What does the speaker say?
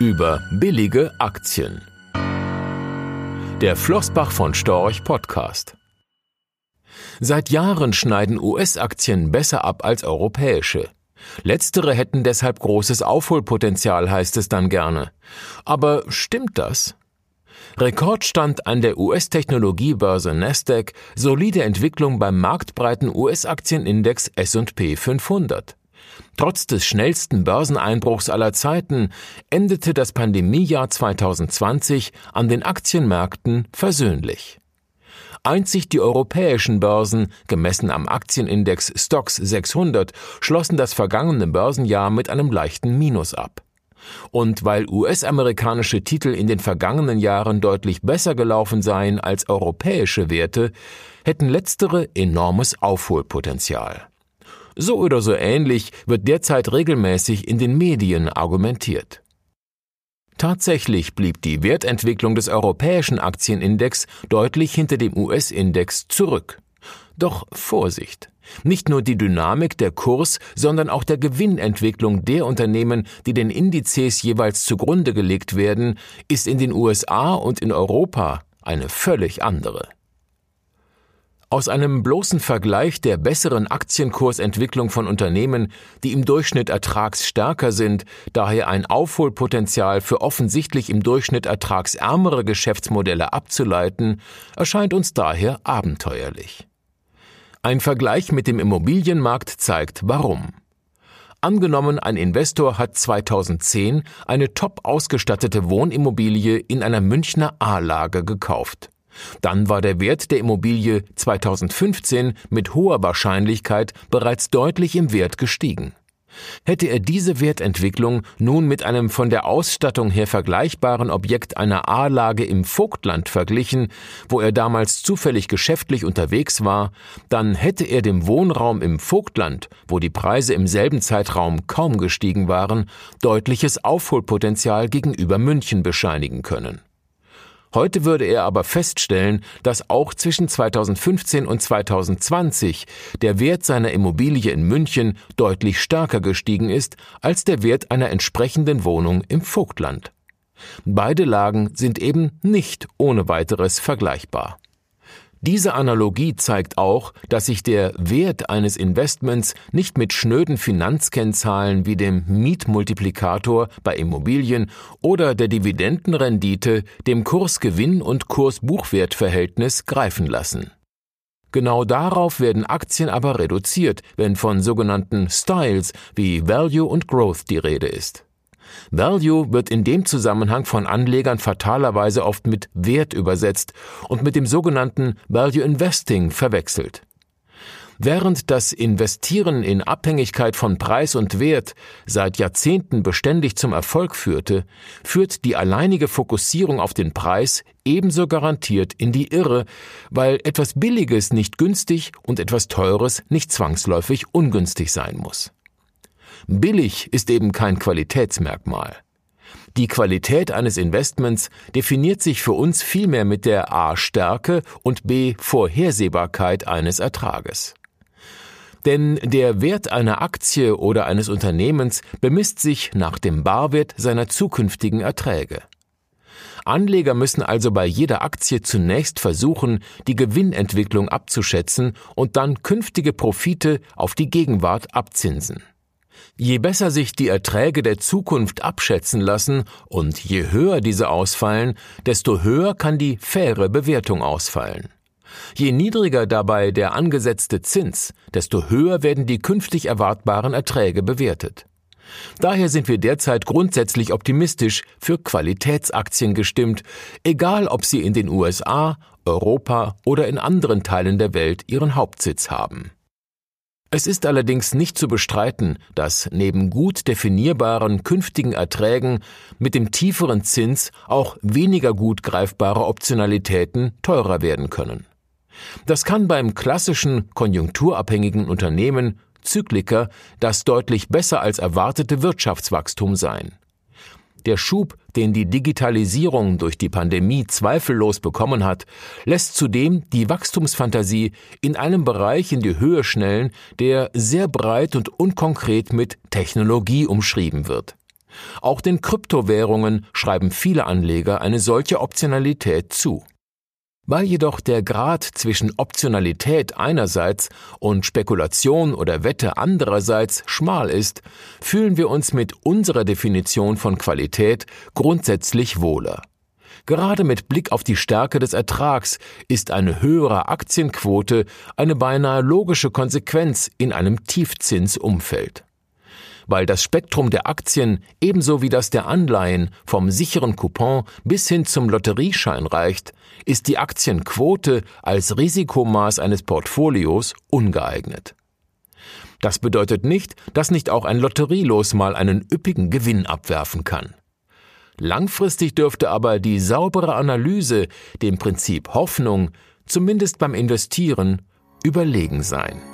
über billige Aktien. Der Flossbach von Storch Podcast. Seit Jahren schneiden US-Aktien besser ab als europäische. Letztere hätten deshalb großes Aufholpotenzial, heißt es dann gerne. Aber stimmt das? Rekordstand an der US-Technologiebörse Nasdaq, solide Entwicklung beim marktbreiten US-Aktienindex S&P 500. Trotz des schnellsten Börseneinbruchs aller Zeiten endete das Pandemiejahr 2020 an den Aktienmärkten versöhnlich. Einzig die europäischen Börsen, gemessen am Aktienindex Stocks 600, schlossen das vergangene Börsenjahr mit einem leichten Minus ab. Und weil US-amerikanische Titel in den vergangenen Jahren deutlich besser gelaufen seien als europäische Werte, hätten letztere enormes Aufholpotenzial. So oder so ähnlich wird derzeit regelmäßig in den Medien argumentiert. Tatsächlich blieb die Wertentwicklung des europäischen Aktienindex deutlich hinter dem US-Index zurück. Doch Vorsicht! Nicht nur die Dynamik der Kurs, sondern auch der Gewinnentwicklung der Unternehmen, die den Indizes jeweils zugrunde gelegt werden, ist in den USA und in Europa eine völlig andere. Aus einem bloßen Vergleich der besseren Aktienkursentwicklung von Unternehmen, die im Durchschnitt ertragsstärker sind, daher ein Aufholpotenzial für offensichtlich im Durchschnitt ertragsärmere Geschäftsmodelle abzuleiten, erscheint uns daher abenteuerlich. Ein Vergleich mit dem Immobilienmarkt zeigt warum. Angenommen, ein Investor hat 2010 eine top ausgestattete Wohnimmobilie in einer Münchner A-Lage gekauft. Dann war der Wert der Immobilie 2015 mit hoher Wahrscheinlichkeit bereits deutlich im Wert gestiegen. Hätte er diese Wertentwicklung nun mit einem von der Ausstattung her vergleichbaren Objekt einer A-Lage im Vogtland verglichen, wo er damals zufällig geschäftlich unterwegs war, dann hätte er dem Wohnraum im Vogtland, wo die Preise im selben Zeitraum kaum gestiegen waren, deutliches Aufholpotenzial gegenüber München bescheinigen können. Heute würde er aber feststellen, dass auch zwischen 2015 und 2020 der Wert seiner Immobilie in München deutlich stärker gestiegen ist als der Wert einer entsprechenden Wohnung im Vogtland. Beide Lagen sind eben nicht ohne weiteres vergleichbar. Diese Analogie zeigt auch, dass sich der Wert eines Investments nicht mit schnöden Finanzkennzahlen wie dem Mietmultiplikator bei Immobilien oder der Dividendenrendite, dem Kursgewinn und Kursbuchwertverhältnis greifen lassen. Genau darauf werden Aktien aber reduziert, wenn von sogenannten Styles wie Value und Growth die Rede ist. Value wird in dem Zusammenhang von Anlegern fatalerweise oft mit Wert übersetzt und mit dem sogenannten Value Investing verwechselt. Während das Investieren in Abhängigkeit von Preis und Wert seit Jahrzehnten beständig zum Erfolg führte, führt die alleinige Fokussierung auf den Preis ebenso garantiert in die Irre, weil etwas Billiges nicht günstig und etwas Teures nicht zwangsläufig ungünstig sein muss. Billig ist eben kein Qualitätsmerkmal. Die Qualität eines Investments definiert sich für uns vielmehr mit der A Stärke und B Vorhersehbarkeit eines Ertrages. Denn der Wert einer Aktie oder eines Unternehmens bemisst sich nach dem Barwert seiner zukünftigen Erträge. Anleger müssen also bei jeder Aktie zunächst versuchen, die Gewinnentwicklung abzuschätzen und dann künftige Profite auf die Gegenwart abzinsen. Je besser sich die Erträge der Zukunft abschätzen lassen und je höher diese ausfallen, desto höher kann die faire Bewertung ausfallen. Je niedriger dabei der angesetzte Zins, desto höher werden die künftig erwartbaren Erträge bewertet. Daher sind wir derzeit grundsätzlich optimistisch für Qualitätsaktien gestimmt, egal ob sie in den USA, Europa oder in anderen Teilen der Welt ihren Hauptsitz haben. Es ist allerdings nicht zu bestreiten, dass neben gut definierbaren künftigen Erträgen mit dem tieferen Zins auch weniger gut greifbare Optionalitäten teurer werden können. Das kann beim klassischen konjunkturabhängigen Unternehmen Zykliker das deutlich besser als erwartete Wirtschaftswachstum sein. Der Schub, den die Digitalisierung durch die Pandemie zweifellos bekommen hat, lässt zudem die Wachstumsfantasie in einem Bereich in die Höhe schnellen, der sehr breit und unkonkret mit Technologie umschrieben wird. Auch den Kryptowährungen schreiben viele Anleger eine solche Optionalität zu. Weil jedoch der Grad zwischen Optionalität einerseits und Spekulation oder Wette andererseits schmal ist, fühlen wir uns mit unserer Definition von Qualität grundsätzlich wohler. Gerade mit Blick auf die Stärke des Ertrags ist eine höhere Aktienquote eine beinahe logische Konsequenz in einem Tiefzinsumfeld weil das Spektrum der Aktien ebenso wie das der Anleihen vom sicheren Coupon bis hin zum Lotterieschein reicht, ist die Aktienquote als Risikomaß eines Portfolios ungeeignet. Das bedeutet nicht, dass nicht auch ein Lotterielos mal einen üppigen Gewinn abwerfen kann. Langfristig dürfte aber die saubere Analyse dem Prinzip Hoffnung, zumindest beim Investieren, überlegen sein.